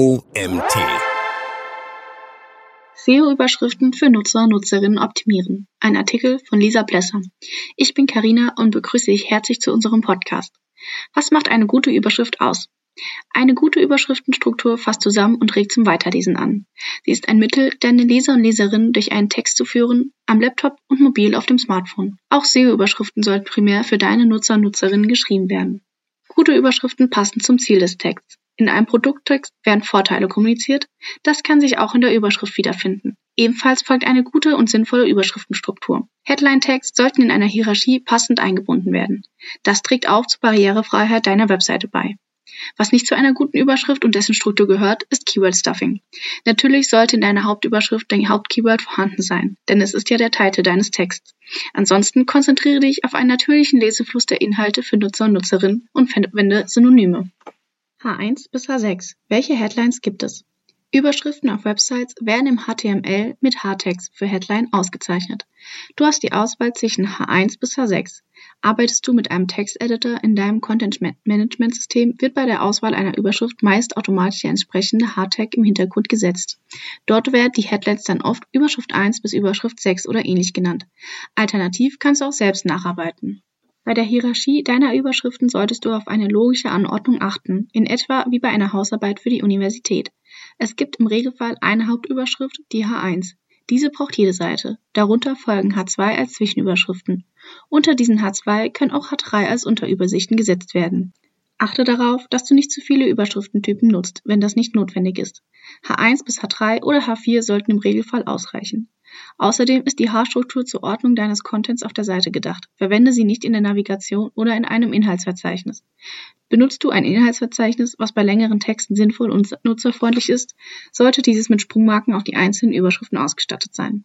OMT. SEO-Überschriften für Nutzer Nutzerinnen optimieren. Ein Artikel von Lisa Blesser. Ich bin Karina und begrüße dich herzlich zu unserem Podcast. Was macht eine gute Überschrift aus? Eine gute Überschriftenstruktur fasst zusammen und regt zum Weiterlesen an. Sie ist ein Mittel, deine Leser und Leserinnen durch einen Text zu führen, am Laptop und mobil auf dem Smartphone. Auch SEO-Überschriften sollten primär für deine Nutzer und Nutzerinnen geschrieben werden. Gute Überschriften passen zum Ziel des Texts. In einem Produkttext werden Vorteile kommuniziert. Das kann sich auch in der Überschrift wiederfinden. Ebenfalls folgt eine gute und sinnvolle Überschriftenstruktur. Headline-Tags sollten in einer Hierarchie passend eingebunden werden. Das trägt auch zur Barrierefreiheit deiner Webseite bei. Was nicht zu einer guten Überschrift und dessen Struktur gehört, ist Keyword Stuffing. Natürlich sollte in deiner Hauptüberschrift dein Hauptkeyword vorhanden sein, denn es ist ja der Titel deines Texts. Ansonsten konzentriere dich auf einen natürlichen Lesefluss der Inhalte für Nutzer und Nutzerinnen und verwende Synonyme. H1 bis H6. Welche Headlines gibt es? Überschriften auf Websites werden im HTML mit H-Text für Headline ausgezeichnet. Du hast die Auswahl zwischen H1 bis H6. Arbeitest du mit einem Texteditor in deinem Content-Management-System, wird bei der Auswahl einer Überschrift meist automatisch der entsprechende H-Tag im Hintergrund gesetzt. Dort werden die Headlines dann oft Überschrift 1 bis Überschrift 6 oder ähnlich genannt. Alternativ kannst du auch selbst nacharbeiten. Bei der Hierarchie deiner Überschriften solltest du auf eine logische Anordnung achten, in etwa wie bei einer Hausarbeit für die Universität. Es gibt im Regelfall eine Hauptüberschrift, die H1. Diese braucht jede Seite. Darunter folgen H2 als Zwischenüberschriften. Unter diesen H2 können auch H3 als Unterübersichten gesetzt werden. Achte darauf, dass du nicht zu viele Überschriftentypen nutzt, wenn das nicht notwendig ist. H1 bis H3 oder H4 sollten im Regelfall ausreichen. Außerdem ist die H-Struktur zur Ordnung deines Contents auf der Seite gedacht. Verwende sie nicht in der Navigation oder in einem Inhaltsverzeichnis. Benutzt du ein Inhaltsverzeichnis, was bei längeren Texten sinnvoll und nutzerfreundlich ist, sollte dieses mit Sprungmarken auf die einzelnen Überschriften ausgestattet sein.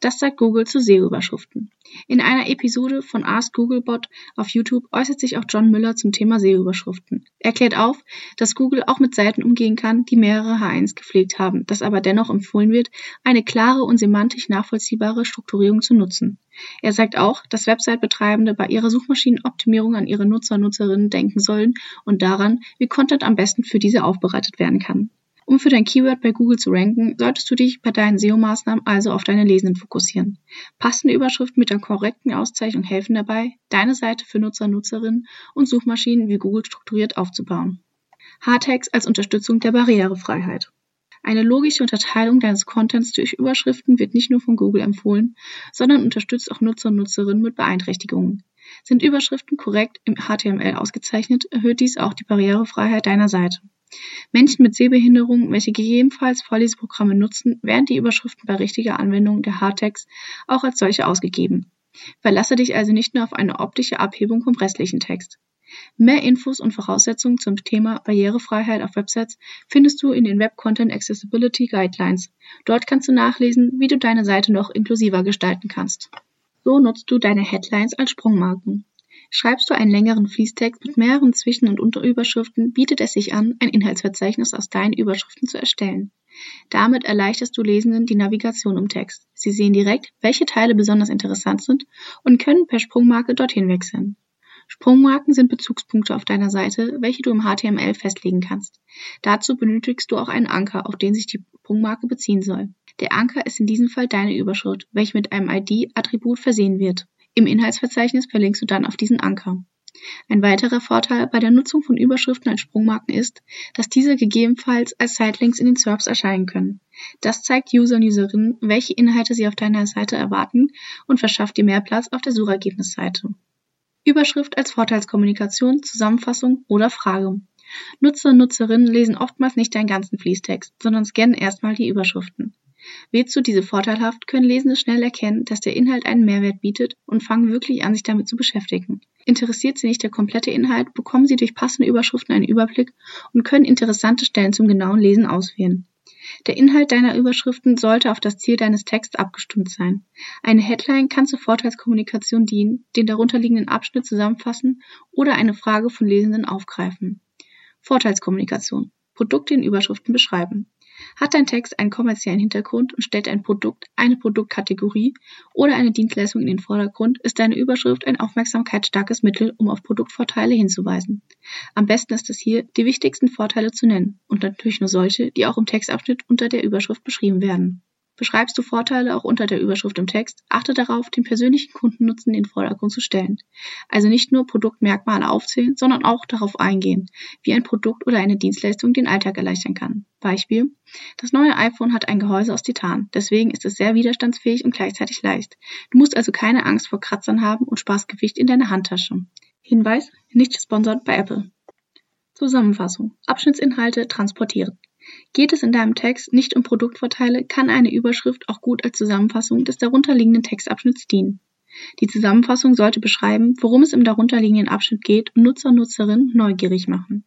Das sagt Google zu SEO-Überschriften. In einer Episode von Ask Googlebot auf YouTube äußert sich auch John Müller zum Thema SEO-Überschriften. Er klärt auf, dass Google auch mit Seiten umgehen kann, die mehrere H1 gepflegt haben, dass aber dennoch empfohlen wird, eine klare und semantisch nachvollziehbare Strukturierung zu nutzen. Er sagt auch, dass Website-Betreibende bei ihrer Suchmaschinenoptimierung an ihre Nutzer und Nutzerinnen denken sollen und daran, wie Content am besten für diese aufbereitet werden kann. Um für dein Keyword bei Google zu ranken, solltest du dich bei deinen SEO-Maßnahmen also auf deine Lesenden fokussieren. Passende Überschriften mit der korrekten Auszeichnung helfen dabei, deine Seite für Nutzer, und Nutzerinnen und Suchmaschinen wie Google strukturiert aufzubauen. Hardtext als Unterstützung der Barrierefreiheit. Eine logische Unterteilung deines Contents durch Überschriften wird nicht nur von Google empfohlen, sondern unterstützt auch Nutzer und Nutzerinnen mit Beeinträchtigungen. Sind Überschriften korrekt im HTML ausgezeichnet, erhöht dies auch die Barrierefreiheit deiner Seite. Menschen mit Sehbehinderung, welche gegebenenfalls Vorleseprogramme nutzen, werden die Überschriften bei richtiger Anwendung der Hardtext auch als solche ausgegeben. Verlasse dich also nicht nur auf eine optische Abhebung vom restlichen Text. Mehr Infos und Voraussetzungen zum Thema Barrierefreiheit auf Websites findest du in den Web Content Accessibility Guidelines. Dort kannst du nachlesen, wie du deine Seite noch inklusiver gestalten kannst. So nutzt du deine Headlines als Sprungmarken. Schreibst du einen längeren Fließtext mit mehreren Zwischen- und Unterüberschriften, bietet es sich an, ein Inhaltsverzeichnis aus deinen Überschriften zu erstellen. Damit erleichterst du Lesenden die Navigation im Text. Sie sehen direkt, welche Teile besonders interessant sind und können per Sprungmarke dorthin wechseln. Sprungmarken sind Bezugspunkte auf deiner Seite, welche du im HTML festlegen kannst. Dazu benötigst du auch einen Anker, auf den sich die Sprungmarke beziehen soll. Der Anker ist in diesem Fall deine Überschrift, welche mit einem ID-Attribut versehen wird. Im Inhaltsverzeichnis verlinkst du dann auf diesen Anker. Ein weiterer Vorteil bei der Nutzung von Überschriften als Sprungmarken ist, dass diese gegebenenfalls als Sitelinks in den SERPs erscheinen können. Das zeigt User und Userinnen, welche Inhalte sie auf deiner Seite erwarten und verschafft dir mehr Platz auf der Suchergebnisseite. Überschrift als Vorteilskommunikation, Zusammenfassung oder Frage. Nutzer und Nutzerinnen lesen oftmals nicht deinen ganzen Fließtext, sondern scannen erstmal die Überschriften. Du diese vorteilhaft, können Lesende schnell erkennen, dass der Inhalt einen Mehrwert bietet und fangen wirklich an, sich damit zu beschäftigen. Interessiert sie nicht der komplette Inhalt, bekommen sie durch passende Überschriften einen Überblick und können interessante Stellen zum genauen Lesen auswählen. Der Inhalt deiner Überschriften sollte auf das Ziel deines Texts abgestimmt sein. Eine Headline kann zur Vorteilskommunikation dienen, den darunterliegenden Abschnitt zusammenfassen oder eine Frage von Lesenden aufgreifen. Vorteilskommunikation. Produkte in Überschriften beschreiben. Hat dein Text einen kommerziellen Hintergrund und stellt ein Produkt, eine Produktkategorie oder eine Dienstleistung in den Vordergrund, ist deine Überschrift ein aufmerksamkeitsstarkes Mittel, um auf Produktvorteile hinzuweisen. Am besten ist es hier, die wichtigsten Vorteile zu nennen und natürlich nur solche, die auch im Textabschnitt unter der Überschrift beschrieben werden. Beschreibst du Vorteile auch unter der Überschrift im Text, achte darauf, den persönlichen Kundennutzen in den Vordergrund zu stellen. Also nicht nur Produktmerkmale aufzählen, sondern auch darauf eingehen, wie ein Produkt oder eine Dienstleistung den Alltag erleichtern kann. Beispiel. Das neue iPhone hat ein Gehäuse aus Titan, deswegen ist es sehr widerstandsfähig und gleichzeitig leicht. Du musst also keine Angst vor Kratzern haben und sparst Gewicht in deiner Handtasche. Hinweis, nicht gesponsert bei Apple. Zusammenfassung. Abschnittsinhalte transportieren. Geht es in deinem Text nicht um Produktvorteile, kann eine Überschrift auch gut als Zusammenfassung des darunterliegenden Textabschnitts dienen. Die Zusammenfassung sollte beschreiben, worum es im darunterliegenden Abschnitt geht und Nutzer und Nutzerinnen neugierig machen.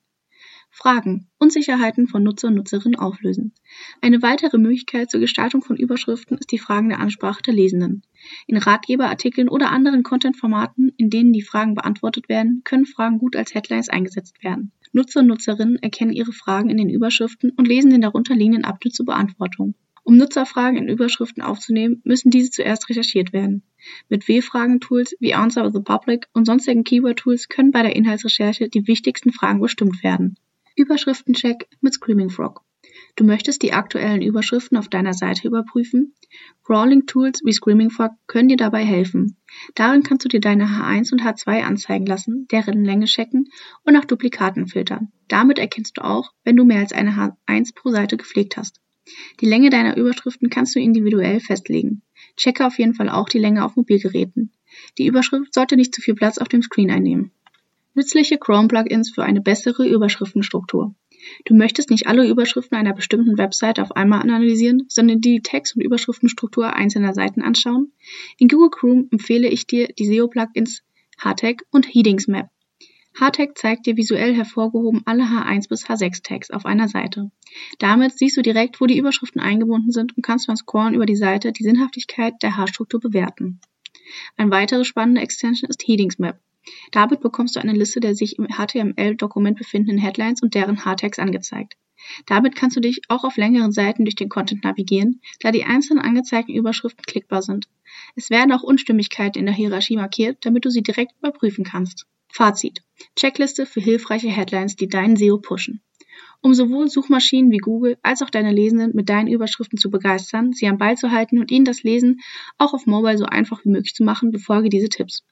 Fragen, Unsicherheiten von Nutzer und Nutzerinnen auflösen. Eine weitere Möglichkeit zur Gestaltung von Überschriften ist die fragende Ansprache der Lesenden. In Ratgeberartikeln oder anderen Content-Formaten, in denen die Fragen beantwortet werden, können Fragen gut als Headlines eingesetzt werden. Nutzer und Nutzerinnen erkennen ihre Fragen in den Überschriften und lesen den darunterliegenden Abschnitt zur Beantwortung. Um Nutzerfragen in Überschriften aufzunehmen, müssen diese zuerst recherchiert werden. Mit W-Fragen-Tools wie Answer the Public und sonstigen Keyword-Tools können bei der Inhaltsrecherche die wichtigsten Fragen bestimmt werden. Überschriftencheck mit Screaming Frog. Du möchtest die aktuellen Überschriften auf deiner Seite überprüfen? Crawling-Tools wie Screaming Frog können dir dabei helfen. Darin kannst du dir deine H1 und H2 anzeigen lassen, deren Länge checken und nach Duplikaten filtern. Damit erkennst du auch, wenn du mehr als eine H1 pro Seite gepflegt hast. Die Länge deiner Überschriften kannst du individuell festlegen. Checke auf jeden Fall auch die Länge auf Mobilgeräten. Die Überschrift sollte nicht zu viel Platz auf dem Screen einnehmen. Nützliche Chrome-Plugins für eine bessere Überschriftenstruktur. Du möchtest nicht alle Überschriften einer bestimmten Website auf einmal analysieren, sondern die Text- und Überschriftenstruktur einzelner Seiten anschauen? In Google Chrome empfehle ich dir die SEO-Plugins Hardtag und Headings Map. Hardtag zeigt dir visuell hervorgehoben alle H1 bis H6 Tags auf einer Seite. Damit siehst du direkt, wo die Überschriften eingebunden sind und kannst beim Scrollen über die Seite die Sinnhaftigkeit der H-Struktur bewerten. Ein weitere spannende Extension ist Headings Map. Damit bekommst du eine Liste der sich im HTML-Dokument befindenden Headlines und deren Hardtags angezeigt. Damit kannst du dich auch auf längeren Seiten durch den Content navigieren, da die einzelnen angezeigten Überschriften klickbar sind. Es werden auch Unstimmigkeiten in der Hierarchie markiert, damit du sie direkt überprüfen kannst. Fazit. Checkliste für hilfreiche Headlines, die deinen SEO pushen. Um sowohl Suchmaschinen wie Google als auch deine Lesenden mit deinen Überschriften zu begeistern, sie am Ball zu halten und ihnen das Lesen auch auf Mobile so einfach wie möglich zu machen, befolge diese Tipps.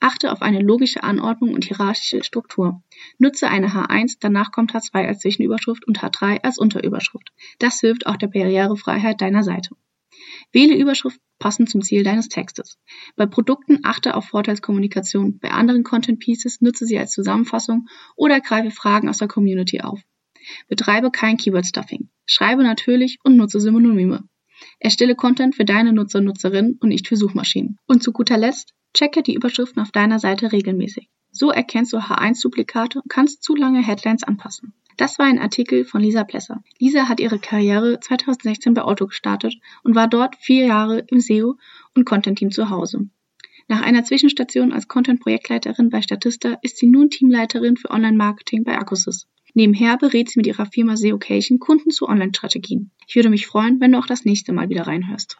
Achte auf eine logische Anordnung und hierarchische Struktur. Nutze eine H1, danach kommt H2 als Zwischenüberschrift und H3 als Unterüberschrift. Das hilft auch der Barrierefreiheit deiner Seite. Wähle Überschrift passend zum Ziel deines Textes. Bei Produkten achte auf Vorteilskommunikation, bei anderen Content Pieces nutze sie als Zusammenfassung oder greife Fragen aus der Community auf. Betreibe kein Keyword Stuffing. Schreibe natürlich und nutze Synonyme. Erstelle Content für deine Nutzer und Nutzerinnen und nicht für Suchmaschinen. Und zu guter Letzt, Checke die Überschriften auf deiner Seite regelmäßig. So erkennst du H1-Duplikate und kannst zu lange Headlines anpassen. Das war ein Artikel von Lisa Plesser. Lisa hat ihre Karriere 2016 bei Otto gestartet und war dort vier Jahre im SEO und Content-Team zu Hause. Nach einer Zwischenstation als Content-Projektleiterin bei Statista ist sie nun Teamleiterin für Online-Marketing bei Acusys. Nebenher berät sie mit ihrer Firma SEOcation Kunden zu Online-Strategien. Ich würde mich freuen, wenn du auch das nächste Mal wieder reinhörst.